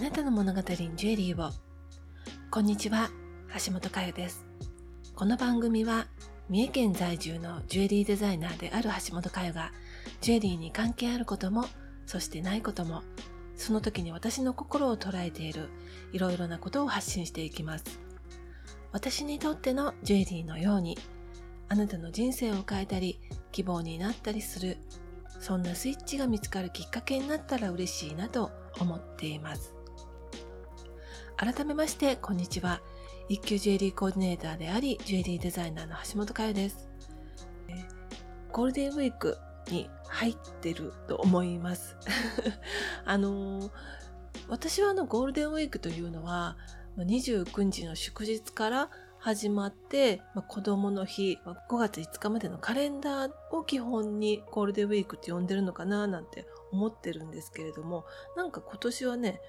なたの物語にジュエリーを。こんにちは橋本佳代です。この番組は三重県在住のジュエリーデザイナーである橋本佳代がジュエリーに関係あることもそしてないこともその時に私の心を捉えているいろいろなことを発信していきます。私にとってのジュエリーのようにあなたの人生を変えたり希望になったりするそんなスイッチが見つかるきっかけになったら嬉しいなと思っています。改めましてこんにちは。一級ジュエリーコーディネーターでありジュエリーデザイナーの橋本佳代です。ゴールデンウィークに入ってると思います。あの私はあのゴールデンウィークというのは29日の祝日から始まって、まあ、子供の日、まあ、5月5日までのカレンダーを基本にゴールデンウィークって呼んでるのかななんて思ってるんですけれども、なんか今年はね、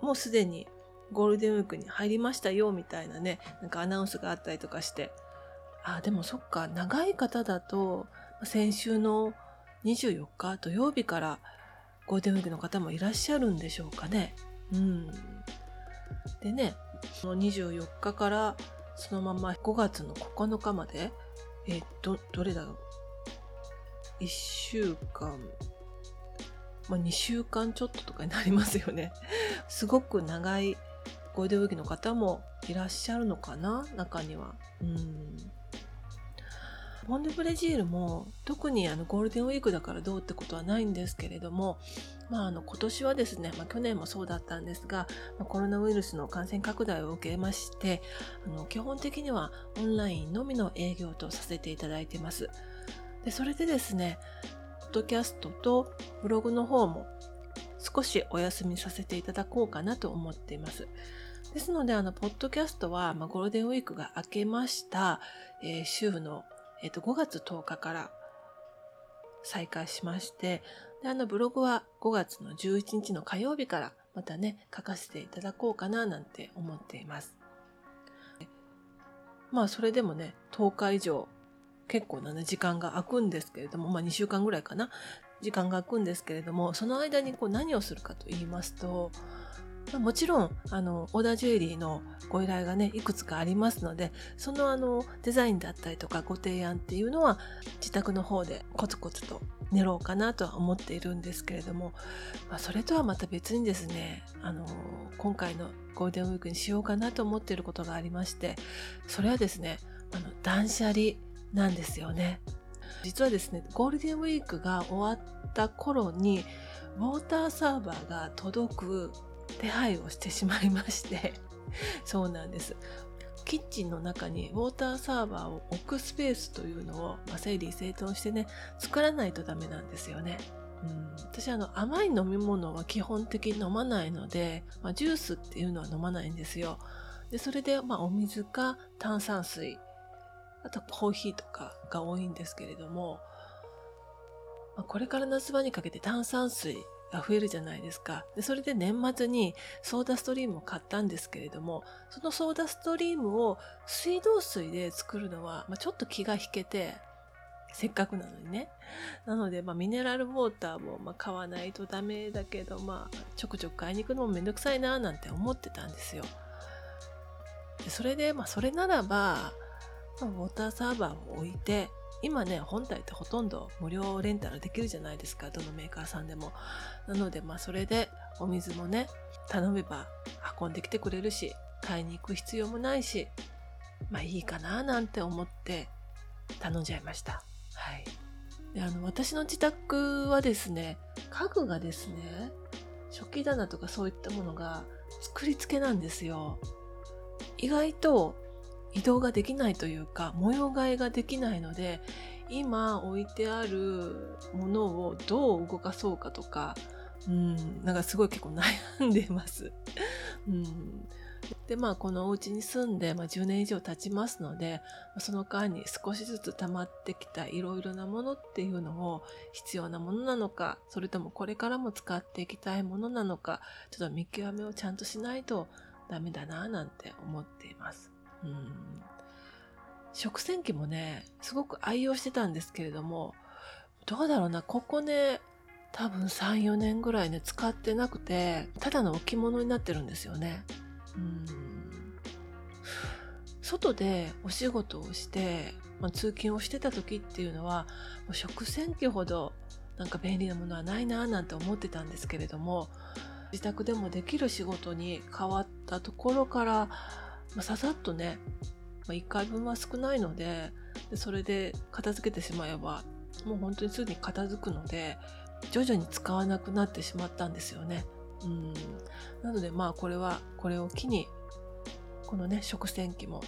もうすでにゴールデンウィークに入りましたよみたいなね、なんかアナウンスがあったりとかして、あ、でもそっか、長い方だと、先週の24日土曜日からゴールデンウィークの方もいらっしゃるんでしょうかね。うん。でね、その24日からそのまま5月の9日まで、えど、どれだろう？1週間、まあ、2週間ちょっととかになりますよね。すごく長いゴールデンウィークの方もいらっしゃるのかな？中には。うん。モンデブレジールも特にあのゴールデンウィークだからどうってことはないんですけれども、まあ、あの今年はですね、まあ、去年もそうだったんですが、まあ、コロナウイルスの感染拡大を受けましてあの基本的にはオンラインのみの営業とさせていただいてます。でそれでですねポッドキャストとブログの方も少しお休みさせていただこうかなと思っています。ですので、あの、ポッドキャストは、まあ、ゴールデンウィークが明けました、えー、週のえっ、と、5月10日から再開しまして、で、あの、ブログは5月の11日の火曜日からまたね、書かせていただこうかななんて思っています。まあ、それでもね、10日以上、結構なね、時間が空くんですけれども、まあ2週間ぐらいかな、時間が空くんですけれども、その間にこう何をするかと言いますと、もちろん、あの、オーダージュエリーのご依頼がね、いくつかありますので、そのあの、デザインだったりとかご提案っていうのは、自宅の方でコツコツと練ろうかなとは思っているんですけれども、まあ、それとはまた別にですね、あの、今回のゴールデンウィークにしようかなと思っていることがありまして、それはですね、あの、断捨離なんですよね。実はですね、ゴールデンウィークが終わった頃に、ウォーターサーバーが届く手配をしてしまいまして そうなんです。キッチンの中にウォーターサーバーを置くスペースというのを、まあ、整理整頓してね、作らないとダメなんですよね。うん、私あの甘い飲み物は基本的に飲まないので、まあ、ジュースっていうのは飲まないんですよ。で、それでまあお水か炭酸水、あとコーヒーとかが多いんですけれども、まあ、これから夏場にかけて炭酸水が増えるじゃないですか。で、それで年末にソーダストリームを買ったんですけれども、そのソーダストリームを水道水で作るのは、まあ、ちょっと気が引けて、せっかくなのにね。なので、まあ、ミネラルウォーターも、まあ、買わないとダメだけど、まあ、ちょくちょく買いに行くのもめんどくさいな、なんて思ってたんですよ。でそれで、まあ、それならば、まあ、ウォーターサーバーを置いて、今ね、本体ってほとんど無料レンタルできるじゃないですか、どのメーカーさんでも。なので、まあそれでお水もね、頼めば運んできてくれるし、買いに行く必要もないし、まあいいかななんて思って頼んじゃいました。はい。で、あの、私の自宅はですね、家具がですね、食器棚とかそういったものが作り付けなんですよ。意外と移動ができないというか模様替えができないので今置いてあるものをどう動かそうかとかうんなんかすごい結構悩んでます。うんでまあこのお家に住んで、まあ、10年以上経ちますのでその間に少しずつ溜まってきたいろいろなものっていうのを必要なものなのかそれともこれからも使っていきたいものなのかちょっと見極めをちゃんとしないとダメだななんて思っています。うん。食洗機もね、すごく愛用してたんですけれども、どうだろうな、ここね、多分34年ぐらいね使ってなくてただの置物になってるんですよねうん外でお仕事をして、まあ、通勤をしてた時っていうのはもう食洗機ほどなんか便利なものはないななんて思ってたんですけれども自宅でもできる仕事に変わったところから、まあ、ささっとね、まあ、1回分は少ないのででそれで片付けてしまえばもう本当にすぐに片付くので徐々に使わなくなってしまったんですよね。うんなのでまあこれはこれを機にこのね食洗機も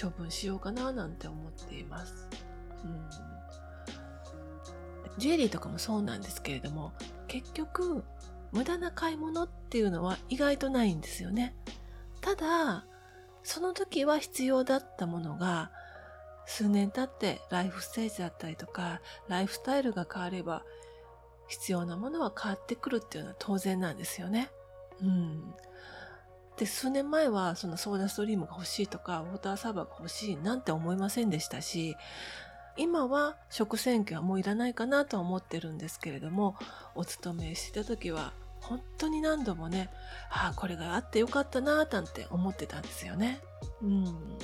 処分しようかななんて思っています。うんジュエリーとかもそうなんですけれども結局無駄な買い物っていうのは意外とないんですよね。ただその時は必要だったものが数年経ってライフステージだったりとかライフスタイルが変われば必要なものは変わってくるっていうのは当然なんですよね。うん。で、数年前はそのソーダストリームが欲しいとか、ウォーターサーバーが欲しいなんて思いませんでしたし、今は食洗機はもういらないかなとは思ってるんですけれども、お勤めしてた時は本当に何度もね、ああ、これがあってよかったななんて思ってたんですよね。うん。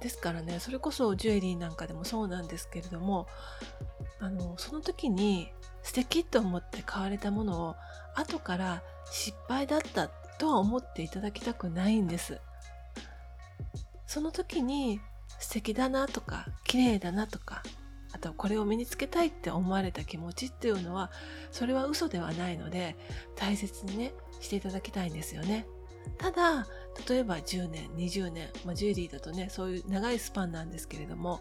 ですからね、それこそジュエリーなんかでもそうなんですけれども、あの、その時に素敵と思って買われたものを後から失敗だったとは思っていただきたくないんです。その時に素敵だなとか綺麗だなとかあとこれを身につけたいって思われた気持ちっていうのはそれは嘘ではないので大切にねしていただきたいんですよね。ただ例えば10年20年、まあ、ジュエリーだとねそういう長いスパンなんですけれども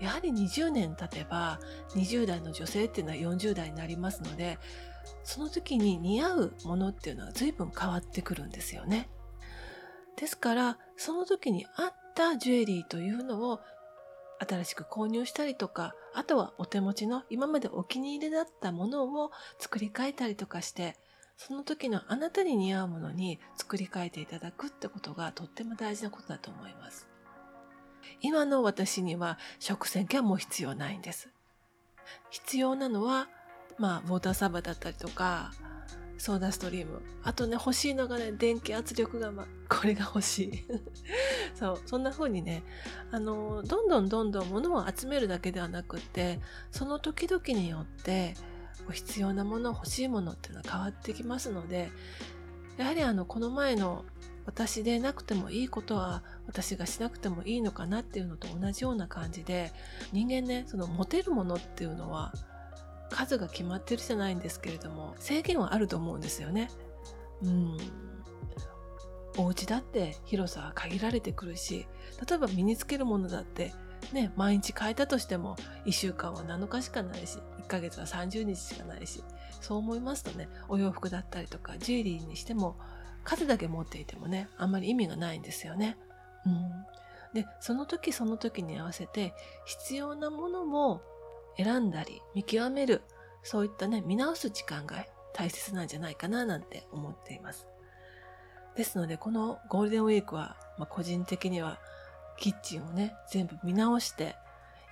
やはり20年経てば20代の女性っていうのは40代になりますのでその時に似合うものっていうのは随分変わってくるんですよね。ですからその時に合ったジュエリーというのを新しく購入したりとかあとはお手持ちの今までお気に入りだったものを作り変えたりとかしてその時のあなたに似合うものに作り変えていただくってことがとっても大事なことだと思います。今の私には食洗機はもう必要ないんです。必要なのはまあ、ウォーターサーバーだったりとか、ソーダストリーム。あとね、欲しいのがね、電気圧力釜。これが欲しい。そう、そんな風にね、あの、どんどんどんどん物を集めるだけではなくって、その時々によって、必要なもの、欲しいものっていうのは変わってきますので、やはりあの、この前の私でなくてもいいことは私がしなくてもいいのかなっていうのと同じような感じで、人間ね、その持てるものっていうのは、数が決まってるじゃないんですけれども制限はあると思うんですよね。うんお家だって広さは限られてくるし例えば身につけるものだってね毎日変えたとしても1週間は7日しかないし1ヶ月は30日しかないしそう思いますとねお洋服だったりとかジュエリーにしても数だけ持っていてもねあんまり意味がないんですよね。うん、でその時その時に合わせて必要なものも選んだり見極めるそういったね見直す時間が大切なんじゃないかななんて思っています。ですのでこのゴールデンウィークは、まあ、個人的にはキッチンをね全部見直して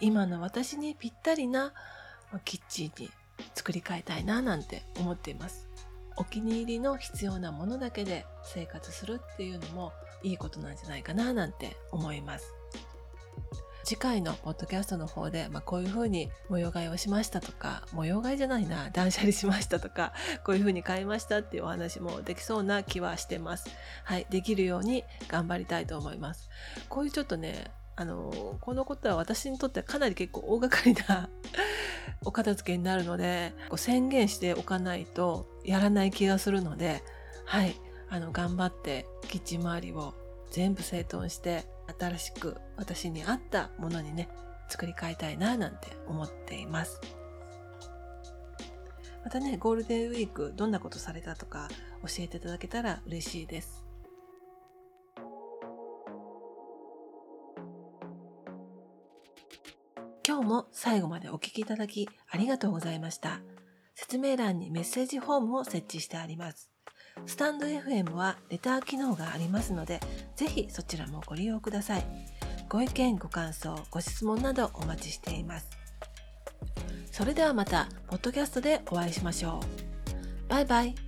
今の私にぴったりなキッチンに作り変えたいななんて思っています。お気に入りの必要なものだけで生活するっていうのもいいことなんじゃないかななんて思います。次回のポッドキャストの方で、まあ、こういうふうに模様替えをしましたとか、模様替えじゃないな、断捨離しましたとか、こういうふうに買いましたっていうお話もできそうな気はしてます。はい、できるように頑張りたいと思います。こういうちょっとね、あの、このことは私にとってはかなり結構大掛かりな お片付けになるので、こう宣言しておかないとやらない気がするので、はい、あの、頑張ってキッチン周りを全部整頓して新しく私に合ったものにね作り変えたいななんて思っています。またねゴールデンウィークどんなことされたとか教えていただけたら嬉しいです。今日も最後までお聞きいただきありがとうございました。説明欄にメッセージフォームを設置してあります。スタンド FM はレター機能がありますので、ぜひそちらもご利用ください。ご意見、ご感想、ご質問などお待ちしています。それではまた、ポッドキャストでお会いしましょう。バイバイ。